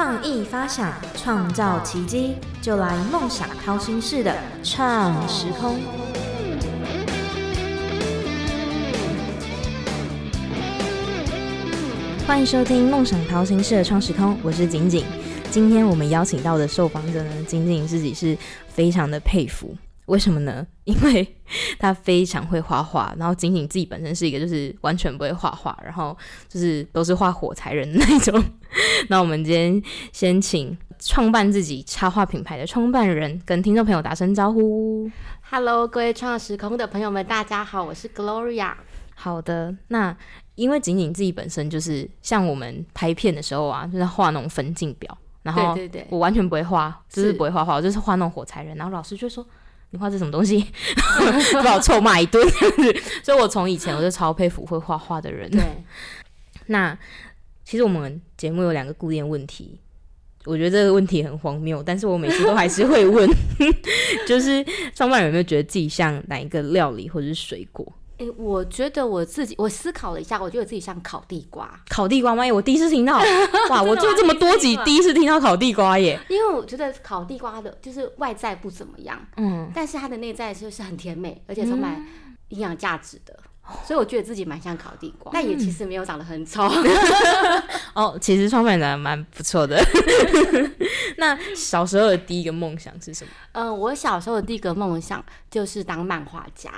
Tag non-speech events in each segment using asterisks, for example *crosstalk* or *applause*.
创意发想，创造奇迹，就来梦想掏心式的创时空。欢迎收听梦想掏心式的创时空，我是景景。今天我们邀请到的受访者呢，景景自己是非常的佩服。为什么呢？*laughs* 因为他非常会画画，然后仅仅自己本身是一个就是完全不会画画，然后就是都是画火柴人的那种。*laughs* 那我们今天先请创办自己插画品牌的创办人跟听众朋友打声招呼。Hello，各位创时空的朋友们，大家好，我是 Gloria。好的，那因为仅仅自己本身就是像我们拍片的时候啊，就是画那种分镜表，然后我完全不会画，就是不会画画，我就是画那种火柴人，然后老师就说。你画这什么东西？*laughs* 把我臭骂一顿。所以，我从以前我就超佩服会画画的人。对，*laughs* 那其实我们节目有两个固定问题，我觉得这个问题很荒谬，但是我每次都还是会问，*laughs* 就是上班人有没有觉得自己像哪一个料理或者是水果？哎，我觉得我自己，我思考了一下，我觉得自己像烤地瓜。烤地瓜吗？我第一次听到，*laughs* 哇！我做这么多集，第一次听到烤地瓜耶。因为我觉得烤地瓜的，就是外在不怎么样，嗯，但是它的内在就是很甜美，而且充满营养价值的，所以我觉得自己蛮像烤地瓜，但也其实没有长得很丑。*laughs* 哦，其实创办人蛮不错的。*laughs* 那小时候的第一个梦想是什么？嗯，我小时候的第一个梦想就是当漫画家。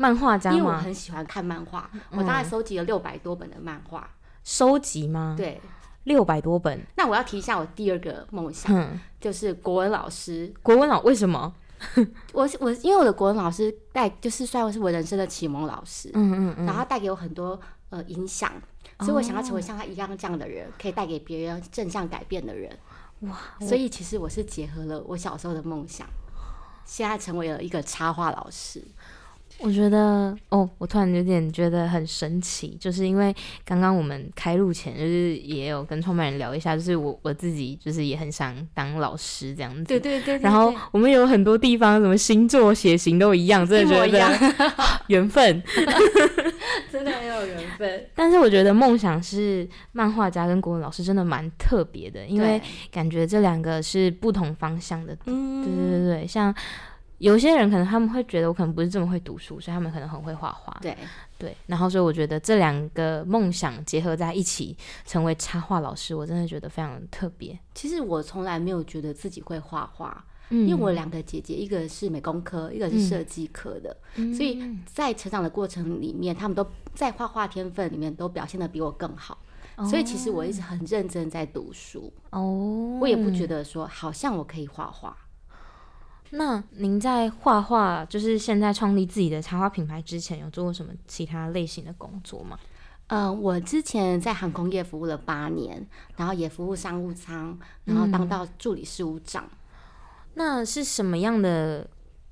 漫画家因为我很喜欢看漫画，我大概收集了六百多本的漫画。收集吗？对，六百多本。那我要提一下我第二个梦想，就是国文老师。国文老为什么？*laughs* 我我因为我的国文老师带，就是算是我人生的启蒙老师。嗯嗯嗯。然后带给我很多呃影响，所以我想要成为像他一样这样的人，可以带给别人正向改变的人。哇！所以其实我是结合了我小时候的梦想，现在成为了一个插画老师。我觉得哦，我突然有点觉得很神奇，就是因为刚刚我们开录前，就是也有跟创办人聊一下，就是我我自己就是也很想当老师这样子。对对对。然后我们有很多地方，什么星座、血型都一样，真的觉得 *laughs* 缘分，*laughs* 真的很有缘分。*laughs* 但是我觉得梦想是漫画家跟国文老师真的蛮特别的，因为感觉这两个是不同方向的。嗯，对对对对，像。有些人可能他们会觉得我可能不是这么会读书，所以他们可能很会画画。对对，然后所以我觉得这两个梦想结合在一起，成为插画老师，我真的觉得非常特别。其实我从来没有觉得自己会画画，因为我两个姐姐，一个是美工科，一个是设计科的，所以在成长的过程里面，他们都在画画天分里面都表现的比我更好。所以其实我一直很认真在读书。哦，我也不觉得说好像我可以画画。那您在画画，就是现在创立自己的插画品牌之前，有做过什么其他类型的工作吗？嗯，我之前在航空业服务了八年，然后也服务商务舱，然后当到助理事务长。那是什么样的？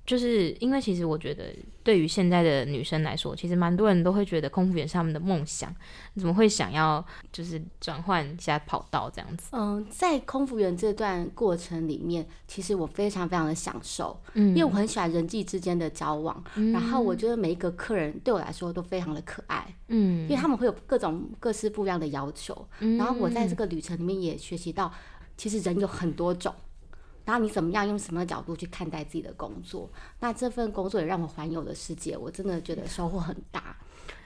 就是因为其实我觉得，对于现在的女生来说，其实蛮多人都会觉得空服员是他们的梦想。你怎么会想要就是转换一下跑道这样子？嗯，在空服员这段过程里面，其实我非常非常的享受，嗯，因为我很喜欢人际之间的交往，然后我觉得每一个客人对我来说都非常的可爱，嗯，因为他们会有各种各式不一样的要求，然后我在这个旅程里面也学习到，其实人有很多种。然后你怎么样用什么角度去看待自己的工作？那这份工作也让我环游的世界，我真的觉得收获很大。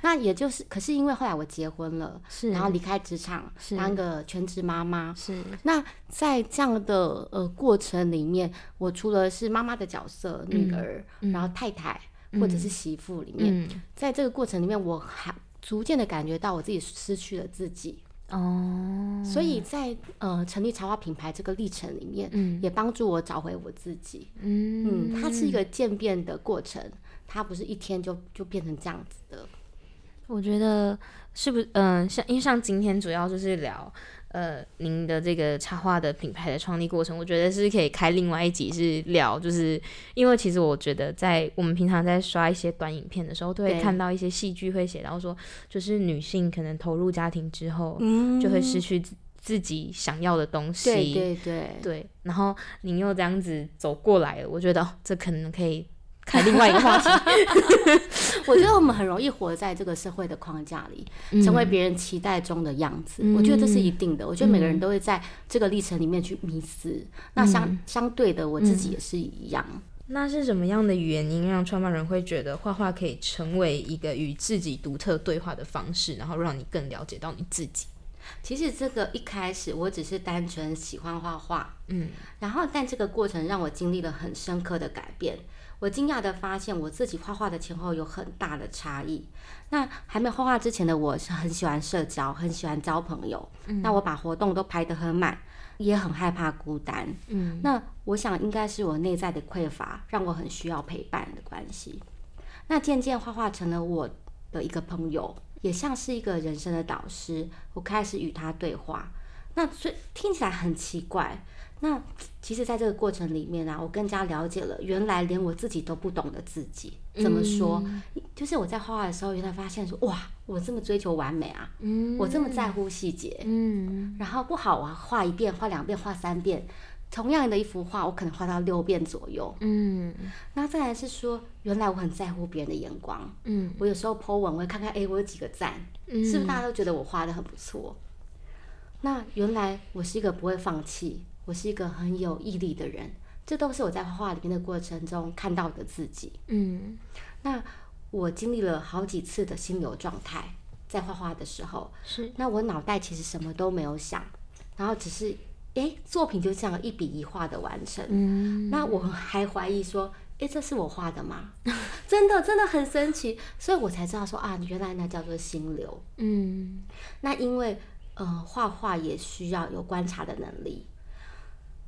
那也就是，可是因为后来我结婚了，是，然后离开职场，是当个全职妈妈，是。那在这样的呃过程里面，我除了是妈妈的角色，女儿，然后太太或者是媳妇里面，在这个过程里面，我还逐渐的感觉到我自己失去了自己。哦，所以在呃成立茶花品牌这个历程里面，嗯，也帮助我找回我自己，嗯嗯，它是一个渐变的过程，它不是一天就就变成这样子的。我觉得是不是嗯，像因为像今天主要就是聊。呃，您的这个插画的品牌的创立过程，我觉得是可以开另外一集是聊，就是因为其实我觉得在我们平常在刷一些短影片的时候，都会看到一些戏剧会写到说，就是女性可能投入家庭之后，就会失去自己想要的东西，对对对对。然后您又这样子走过来了，我觉得这可能可以开另外一个话题。*laughs* 我觉得我们很容易活在这个社会的框架里，成为别人期待中的样子。我觉得这是一定的。我觉得每个人都会在这个历程里面去迷失。那相相对的，我自己也是一样。那是什么样的原因让创办人会觉得画画可以成为一个与自己独特对话的方式，然后让你更了解到你自己？其实这个一开始我只是单纯喜欢画画，嗯，然后但这个过程让我经历了很深刻的改变。我惊讶的发现，我自己画画的前后有很大的差异。那还没画画之前的我是很喜欢社交，很喜欢交朋友。那我把活动都排得很满，也很害怕孤单。嗯，那我想应该是我内在的匮乏，让我很需要陪伴的关系。那渐渐画画成了我的一个朋友，也像是一个人生的导师。我开始与他对话。那以听起来很奇怪。那其实，在这个过程里面啊，我更加了解了原来连我自己都不懂的自己。怎么说？就是我在画画的时候，原来发现说，哇，我这么追求完美啊，我这么在乎细节，嗯，然后不好啊，画一遍、画两遍、画三遍，同样的一幅画，我可能画到六遍左右，嗯。那再来是说，原来我很在乎别人的眼光，嗯，我有时候 po 文，我会看看，哎，我有几个赞，是不是大家都觉得我画的很不错？那原来我是一个不会放弃。我是一个很有毅力的人，这都是我在画画里面的过程中看到的自己。嗯，那我经历了好几次的心流状态，在画画的时候，是那我脑袋其实什么都没有想，然后只是哎，作品就这样一笔一画的完成。嗯，那我还怀疑说，哎，这是我画的吗？*laughs* 真的真的很神奇，所以我才知道说啊，原来那叫做心流。嗯，那因为呃，画画也需要有观察的能力。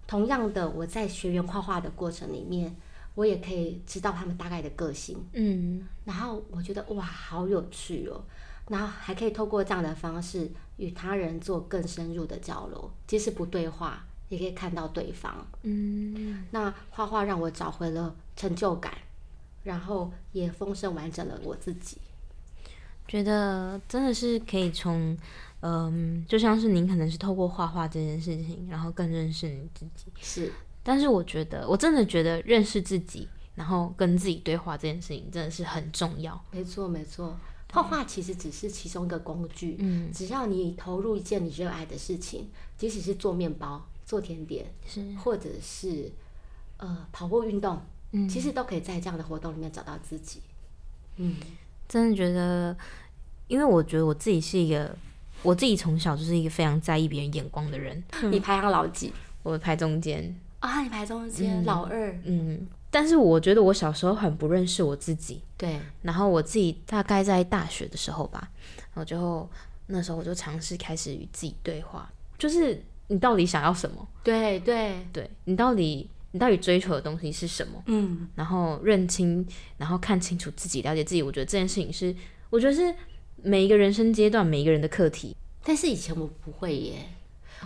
同样的，我在学员画画的过程里面，我也可以知道他们大概的个性，嗯，然后我觉得哇，好有趣哦，然后还可以透过这样的方式与他人做更深入的交流，即使不对话，也可以看到对方，嗯，那画画让我找回了成就感，然后也丰盛完整了我自己，觉得真的是可以从。嗯，就像是您可能是透过画画这件事情，然后更认识你自己。是，但是我觉得，我真的觉得认识自己，然后跟自己对话这件事情真的是很重要。没错，没错，画画其实只是其中一个工具。嗯，只要你投入一件你热爱的事情，即使是做面包、做甜点，是，或者是呃跑步运动，嗯，其实都可以在这样的活动里面找到自己。嗯，真的觉得，因为我觉得我自己是一个。我自己从小就是一个非常在意别人眼光的人。你排行老几？我排中间。啊，你排中间，老二。嗯，但是我觉得我小时候很不认识我自己。对。然后我自己大概在大学的时候吧，然后就那时候我就尝试开始与自己对话，就是你到底想要什么？对对对，你到底你到底追求的东西是什么？嗯。然后认清，然后看清楚自己，了解自己。我觉得这件事情是，我觉得是。每一个人生阶段，每一个人的课题。但是以前我不会耶，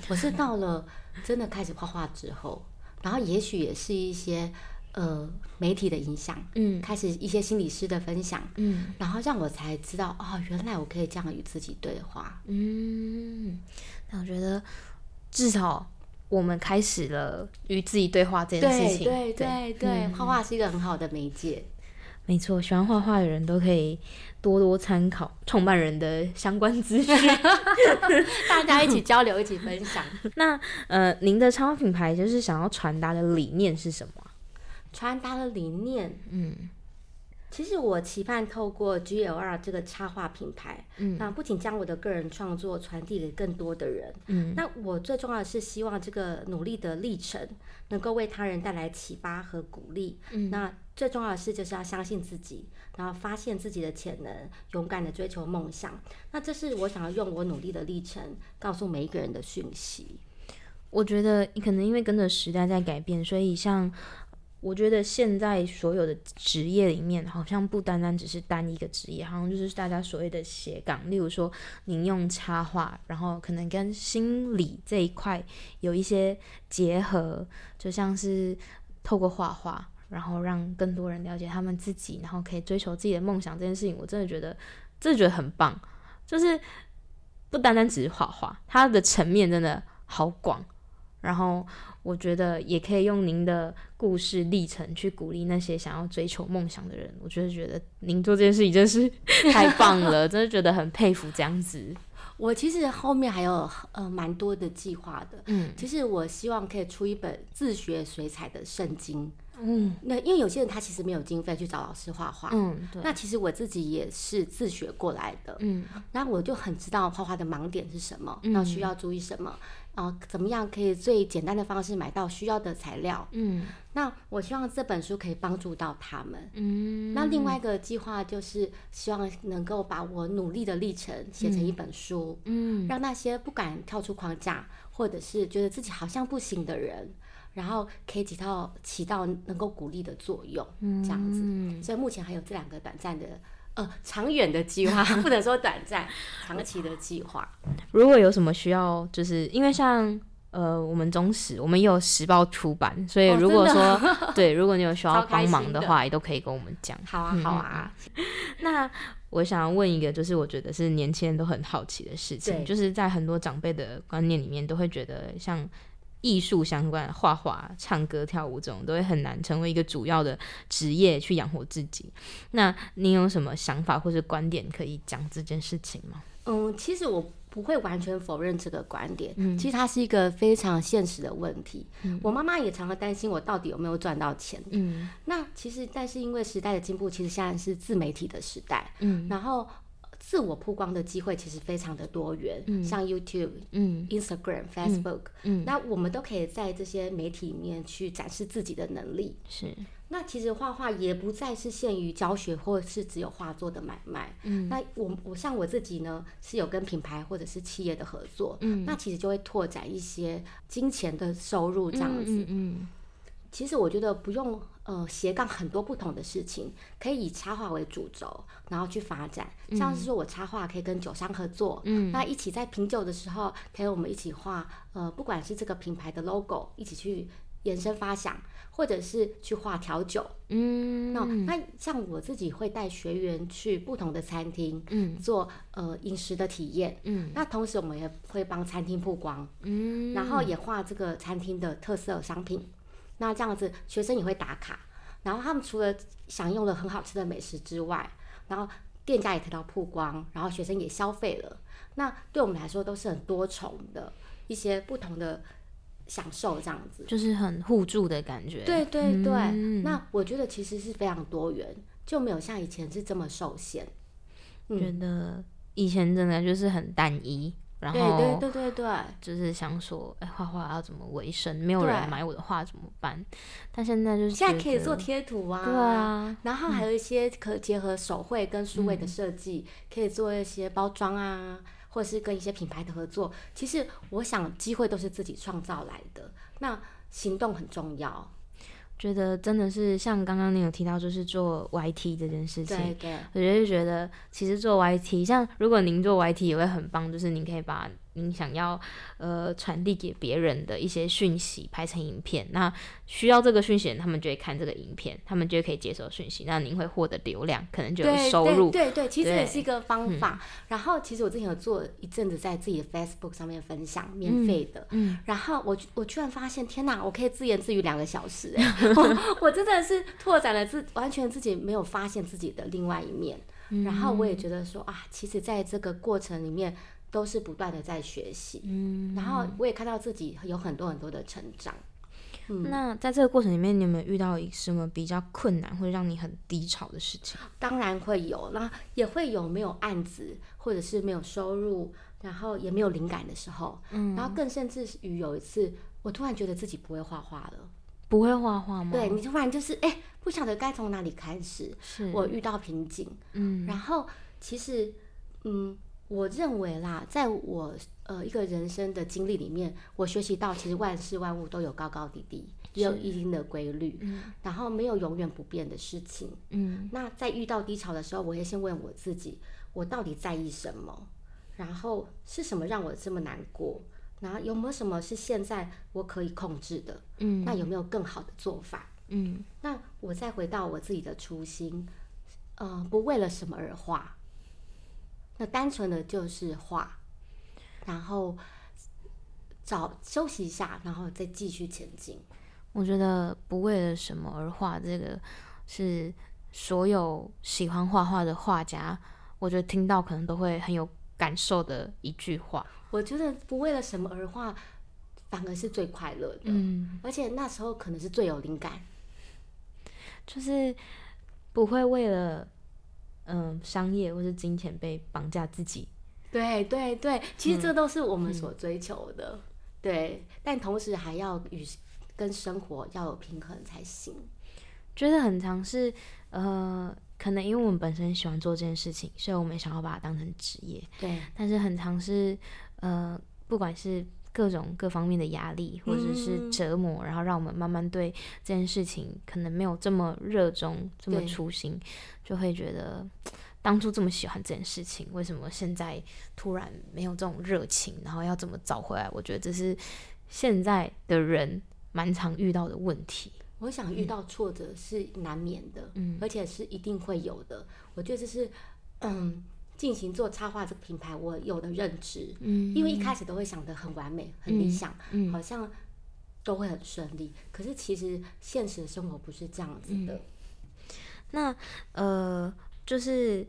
我是到了真的开始画画之后，然后也许也是一些呃媒体的影响，嗯，开始一些心理师的分享，嗯，然后让我才知道哦，原来我可以这样与自己对话。嗯，那我觉得至少我们开始了与自己对话这件事情。对对对，画画是一个很好的媒介。没错，喜欢画画的人都可以多多参考创办人的相关资讯，*laughs* 大家一起交流，一起分享。*laughs* 那呃，您的插画品牌就是想要传达的理念是什么？传达的理念，嗯。其实我期盼透过 GLR 这个插画品牌，嗯，那不仅将我的个人创作传递给更多的人，嗯，那我最重要的是希望这个努力的历程能够为他人带来启发和鼓励，嗯，那最重要的是就是要相信自己，然后发现自己的潜能，勇敢的追求梦想，那这是我想要用我努力的历程告诉每一个人的讯息。我觉得可能因为跟着时代在改变，所以像。我觉得现在所有的职业里面，好像不单单只是单一个职业，好像就是大家所谓的斜杠。例如说，您用插画，然后可能跟心理这一块有一些结合，就像是透过画画，然后让更多人了解他们自己，然后可以追求自己的梦想这件事情，我真的觉得，真的觉得很棒。就是不单单只是画画，它的层面真的好广。然后我觉得也可以用您的故事历程去鼓励那些想要追求梦想的人。我就是觉得您做这件事情真是太棒了，*laughs* 真的觉得很佩服这样子。我其实后面还有呃蛮多的计划的，嗯，其实我希望可以出一本自学水彩的圣经。嗯，那因为有些人他其实没有经费去找老师画画，嗯，对。那其实我自己也是自学过来的，嗯，然后我就很知道画画的盲点是什么，那需要注意什么，然后怎么样可以最简单的方式买到需要的材料，嗯。那我希望这本书可以帮助到他们，嗯。那另外一个计划就是希望能够把我努力的历程写成一本书，嗯，让那些不敢跳出框架或者是觉得自己好像不行的人。然后可以起到起到能够鼓励的作用，这样子。所以目前还有这两个短暂的呃长远的计划，*laughs* 不能说短暂，长期的计划。如果有什么需要，就是因为像呃我们中史，我们也有时报出版，所以如果说 *laughs* 对，如果你有需要帮忙的话，也都可以跟我们讲。好啊，好啊。*laughs* 那我想要问一个，就是我觉得是年轻人都很好奇的事情，就是在很多长辈的观念里面，都会觉得像。艺术相关，画画、唱歌、跳舞这种都会很难成为一个主要的职业去养活自己。那你有什么想法或者观点可以讲这件事情吗？嗯，其实我不会完全否认这个观点。嗯，其实它是一个非常现实的问题。嗯，我妈妈也常常担心我到底有没有赚到钱。嗯，那其实但是因为时代的进步，其实现在是自媒体的时代。嗯，然后。自我曝光的机会其实非常的多元，像 YouTube、嗯 Instagram、Facebook，嗯那我们都可以在这些媒体里面去展示自己的能力。是，那其实画画也不再是限于教学，或是只有画作的买卖。嗯，那我我像我自己呢，是有跟品牌或者是企业的合作，嗯，那其实就会拓展一些金钱的收入这样子。嗯。其实我觉得不用呃斜杠很多不同的事情，可以以插画为主轴，然后去发展。像是说我插画可以跟酒商合作，嗯，那一起在品酒的时候，可以我们一起画呃，不管是这个品牌的 logo，一起去延伸发想，或者是去画调酒，嗯，那。那像我自己会带学员去不同的餐厅，嗯，做呃饮食的体验，嗯，那同时我们也会帮餐厅曝光，嗯，然后也画这个餐厅的特色商品。那这样子，学生也会打卡，然后他们除了享用了很好吃的美食之外，然后店家也得到曝光，然后学生也消费了，那对我们来说都是很多重的一些不同的享受，这样子就是很互助的感觉。对对对，那我觉得其实是非常多元，就没有像以前是这么受限。觉得以前真的就是很单一。然后对对对对对，就是想说，哎，画画要怎么维生？没有人买我的画怎么办？但现在就是现在可以做贴图啊，对啊，然后还有一些可结合手绘跟数位的设计，可以做一些包装啊，或者是跟一些品牌的合作。其实我想，机会都是自己创造来的，那行动很重要。觉得真的是像刚刚你有提到，就是做 YT 这件事情，对对，我觉得觉得其实做 YT，像如果您做 YT 也会很棒，就是您可以把。你想要呃传递给别人的一些讯息拍成影片，那需要这个讯息，他们就会看这个影片，他们就可以接收讯息，那您会获得流量，可能就有收入。对对，其实也是一个方法。然后其实我之前有做一阵子在自己的 Facebook 上面分享免费的，嗯，然后我我居然发现，天哪，我可以自言自语两个小时，*laughs* 哎，我真的是拓展了自完全自己没有发现自己的另外一面。然后我也觉得说啊，其实在这个过程里面。都是不断的在学习，嗯，然后我也看到自己有很多很多的成长。那在这个过程里面，你有没有遇到什么比较困难或者让你很低潮的事情？当然会有，那也会有没有案子，或者是没有收入，然后也没有灵感的时候。嗯，然后更甚至于有一次，我突然觉得自己不会画画了。不会画画吗？对你突然就是哎，不晓得该从哪里开始。是我遇到瓶颈。嗯，然后其实嗯。我认为啦，在我呃一个人生的经历里面，我学习到其实万事万物都有高高低低，也有一定的规律，然后没有永远不变的事情。嗯，那在遇到低潮的时候，我会先问我自己，我到底在意什么？然后是什么让我这么难过？然后有没有什么是现在我可以控制的？嗯，那有没有更好的做法？嗯，那我再回到我自己的初心，呃，不为了什么而画。那单纯的就是画，然后找休息一下，然后再继续前进。我觉得不为了什么而画，这个是所有喜欢画画的画家，我觉得听到可能都会很有感受的一句话。我觉得不为了什么而画，反而是最快乐的。嗯，而且那时候可能是最有灵感，就是不会为了嗯商业或是金钱被绑架自己。对对对，其实这都是我们所追求的。对，但同时还要与跟生活要有平衡才行。觉得很常是呃，可能因为我们本身喜欢做这件事情，所以我们想要把它当成职业。对，但是很常是呃，不管是各种各方面的压力或者是折磨，然后让我们慢慢对这件事情可能没有这么热衷、这么初心，就会觉得当初这么喜欢这件事情，为什么现在突然没有这种热情？然后要怎么找回来？我觉得这是现在的人。蛮常遇到的问题，我想遇到挫折是难免的，嗯，而且是一定会有的。我觉得这是，嗯，进行做插画这个品牌我有的认知，嗯，因为一开始都会想得很完美、很理想，嗯，好像都会很顺利。可是其实现实的生活不是这样子的。那呃，就是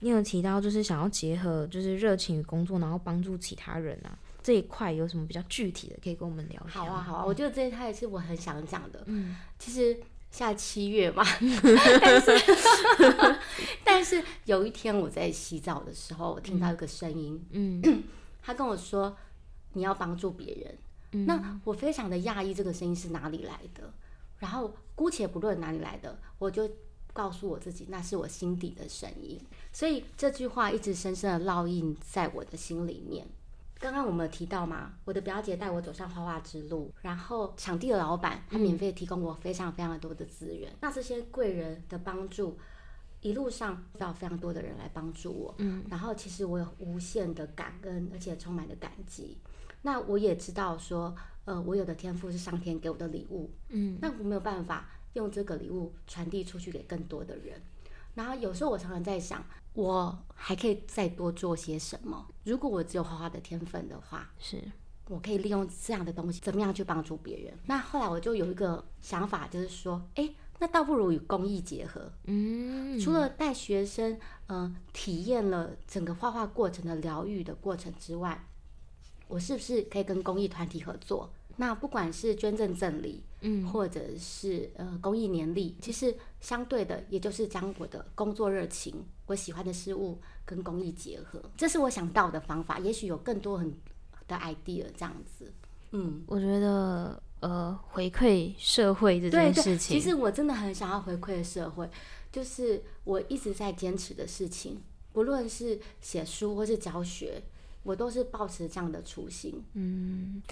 你有提到，就是想要结合就是热情与工作，然后帮助其他人啊。这一块有什么比较具体的可以跟我们聊一下？好啊，好啊，我觉得这一块是我很想讲的。嗯，其实现在七月嘛，但是但是有一天我在洗澡的时候，我听到一个声音，嗯，*clears throat* 他跟我说你要帮助别人。那我非常的讶异，这个声音是哪里来的？然后姑且不论哪里来的，我就告诉我自己，那是我心底的声音。所以这句话一直深深的烙印在我的心里面。刚刚我们有提到嘛，我的表姐带我走上画画之路，然后场地的老板他免费提供我非常非常多的资源，那这些贵人的帮助，一路上遇到非常多的人来帮助我，嗯，然后其实我有无限的感恩，而且充满了感激。那我也知道说，呃，我有的天赋是上天给我的礼物，嗯，那我没有办法用这个礼物传递出去给更多的人。然后有时候我常常在想，我还可以再多做些什么？如果我只有画画的天分的话，是我可以利用这样的东西，怎么样去帮助别人？那后来我就有一个想法，就是说，哎，那倒不如与公益结合。嗯，除了带学生，嗯，体验了整个画画过程的疗愈的过程之外，我是不是可以跟公益团体合作？那不管是捐赠赠礼，嗯，或者是呃公益年历，其实相对的，也就是将我的工作热情、我喜欢的事物跟公益结合，这是我想到的方法。也许有更多很的 idea 这样子。嗯，我觉得呃回馈社会这件事情，其实我真的很想要回馈社会，就是我一直在坚持的事情，不论是写书或是教学，我都是保持这样的初心。嗯。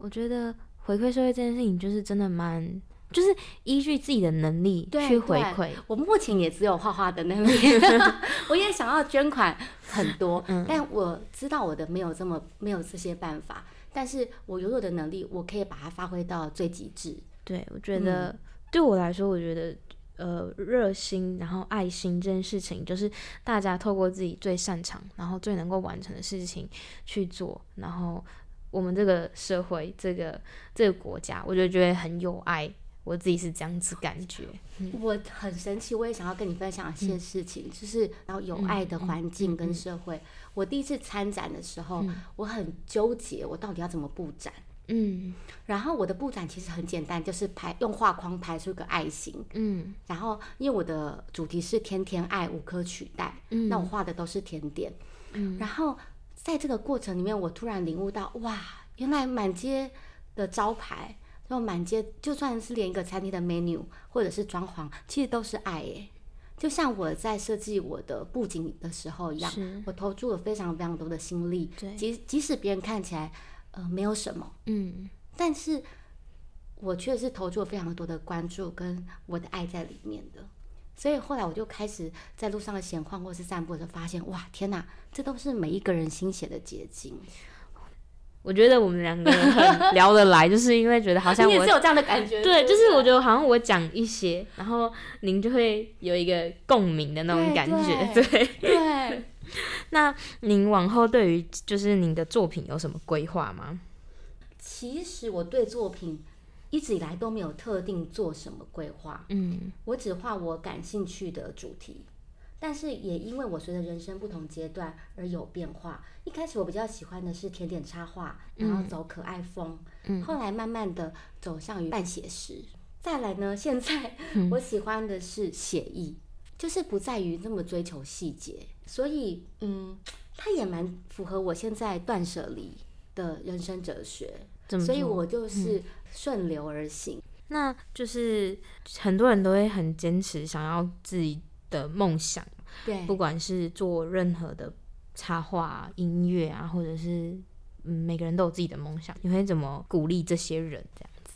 我觉得回馈社会这件事情，就是真的蛮，就是依据自己的能力去回馈。我目前也只有画画的能力，*laughs* 我也想要捐款很多，但我知道我的没有这么没有这些办法。但是我拥有的能力，我可以把它发挥到最极致。对，我觉得对我来说，我觉得呃，热心然后爱心这件事情，就是大家透过自己最擅长，然后最能够完成的事情去做，然后。我们这个社会，这个这个国家，我就觉得很有爱。我自己是这样子感觉。我很神奇，我也想要跟你分享一些事情，就是然后有爱的环境跟社会。我第一次参展的时候，我很纠结，我到底要怎么布展？嗯，然后我的布展其实很简单，就是排用画框排出一个爱心。嗯，然后因为我的主题是天天爱无可取代，嗯，那我画的都是甜点。嗯，然后。在这个过程里面，我突然领悟到，哇，原来满街的招牌，然后满街就算是连一个餐厅的 menu 或者是装潢，其实都是爱耶。就像我在设计我的布景的时候一样，我投注了非常非常多的心力。即即使别人看起来呃没有什么，嗯，但是我却是投注了非常多的关注跟我的爱在里面的。所以后来我就开始在路上的闲逛或是散步的时候，发现哇，天哪，这都是每一个人心血的结晶。我觉得我们两个很 *laughs* 聊得来，就是因为觉得好像我也是有这样的感觉。对，就是我觉得好像我讲一些，然后您就会有一个共鸣的那种感觉。对对。*laughs* 那您往后对于就是您的作品有什么规划吗？其实我对作品一直以来都没有特定做什么规划，嗯，我只画我感兴趣的主题。但是也因为我随着人生不同阶段而有变化。一开始我比较喜欢的是甜点插画，然后走可爱风，嗯，后来慢慢的走向于半写实。再来呢，现在我喜欢的是写意，就是不在于那么追求细节。所以，嗯，它也蛮符合我现在断舍离的人生哲学。所以我就是顺流而行。那就是很多人都会很坚持想要自己。的梦想，对，不管是做任何的插画、音乐啊，或者是嗯，每个人都有自己的梦想。你会怎么鼓励这些人这样子？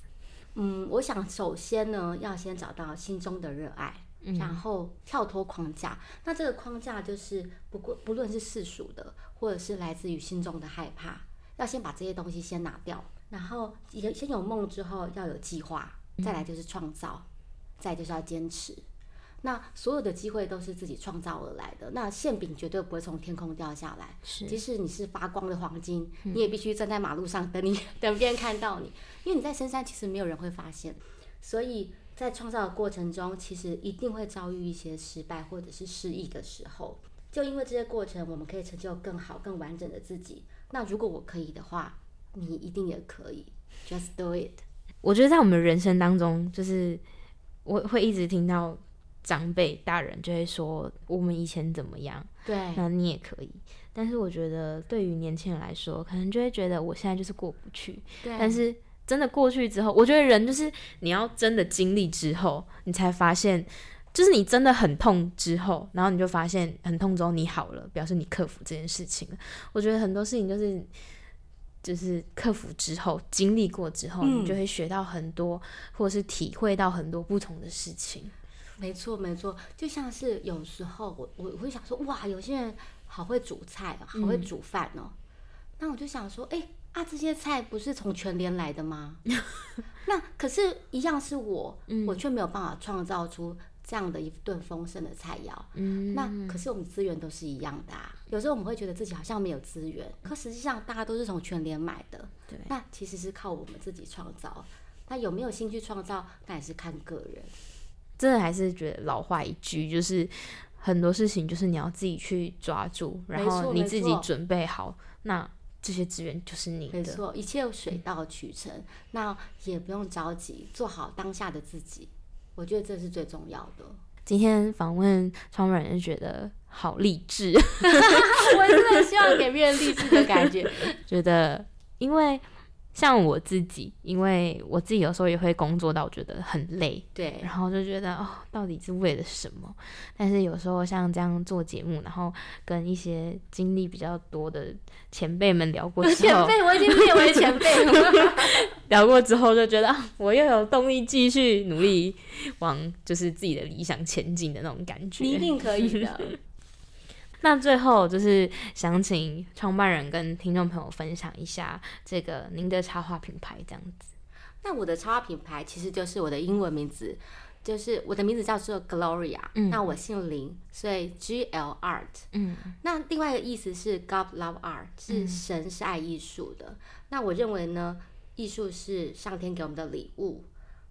嗯，我想首先呢，要先找到心中的热爱，然后跳脱框架。那这个框架就是不过不论是世俗的，或者是来自于心中的害怕，要先把这些东西先拿掉。然后也先有梦之后要有计划，再来就是创造，再就是要坚持。那所有的机会都是自己创造而来的，那馅饼绝对不会从天空掉下来。是，即使你是发光的黄金，你也必须站在马路上等你，*laughs* 等别人看到你，因为你在深山，其实没有人会发现。所以在创造的过程中，其实一定会遭遇一些失败或者是失意的时候。就因为这些过程，我们可以成就更好、更完整的自己。那如果我可以的话，你一定也可以。Just do it。我觉得在我们人生当中，就是我会一直听到。长辈大人就会说我们以前怎么样，对，那你也可以。但是我觉得对于年轻人来说，可能就会觉得我现在就是过不去。对，但是真的过去之后，我觉得人就是你要真的经历之后，你才发现，就是你真的很痛之后，然后你就发现很痛之后你好了，表示你克服这件事情了。我觉得很多事情就是就是克服之后，经历过之后，你就会学到很多，或者是体会到很多不同的事情。没错，没错，就像是有时候我我会想说，哇，有些人好会煮菜哦，好会煮饭哦。那我就想说，哎啊，这些菜不是从全联来的吗？*laughs* 那可是，一样是我，我却没有办法创造出这样的一顿丰盛的菜肴。嗯，那可是我们资源都是一样的啊。有时候我们会觉得自己好像没有资源，可实际上大家都是从全联买的。对，那其实是靠我们自己创造。那有没有兴趣创造，那也是看个人。真的还是觉得老话一句，就是很多事情就是你要自己去抓住，然后你自己准备好，那这些资源就是你的。没错，一切水到渠成，那也不用着急，做好当下的自己，我觉得这是最重要的。今天访问创办人，觉得好励志，*laughs* 我真的希望给别人励志的感觉，*laughs* 觉得因为。像我自己，因为我自己有时候也会工作到觉得很累，对，然后就觉得哦，到底是为了什么？但是有时候像这样做节目，然后跟一些经历比较多的前辈们聊过之后，前辈我已经列为前辈了。*laughs* 聊过之后就觉得我又有动力继续努力往就是自己的理想前进的那种感觉，你一定可以的。*laughs* 那最后就是想请创办人跟听众朋友分享一下这个您的插画品牌这样子。那我的插画品牌其实就是我的英文名字，就是我的名字叫做 Gloria。嗯。那我姓林，所以 G L Art。嗯。那另外一个意思是 God Love Art，是神是爱艺术的。那我认为呢，艺术是上天给我们的礼物。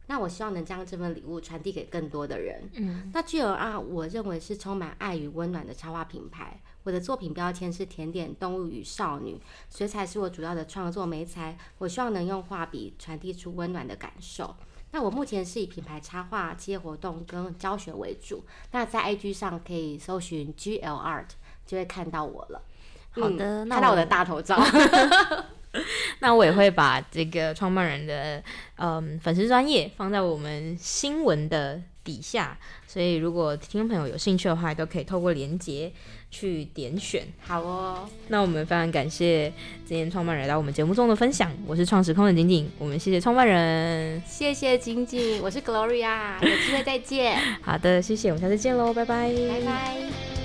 那我希望能将这份礼物传递给更多的人。嗯，那 G L R 我认为是充满爱与温暖的插画品牌。我的作品标签是甜点、动物与少女，水彩是我主要的创作媒材。我希望能用画笔传递出温暖的感受。那我目前是以品牌插画、企业活动跟教学为主。那在 IG 上可以搜寻 G L Art，就会看到我了。好的，看到我的大头照。*laughs* *laughs* 那我也会把这个创办人的嗯粉丝专业放在我们新闻的底下，所以如果听众朋友有兴趣的话，都可以透过连接去点选。好哦，那我们非常感谢今天创办人来到我们节目中的分享。我是创时空的景景，我们谢谢创办人，谢谢景景，我是 Gloria，有机会再见。*laughs* 好的，谢谢，我们下次见喽，拜拜，拜拜。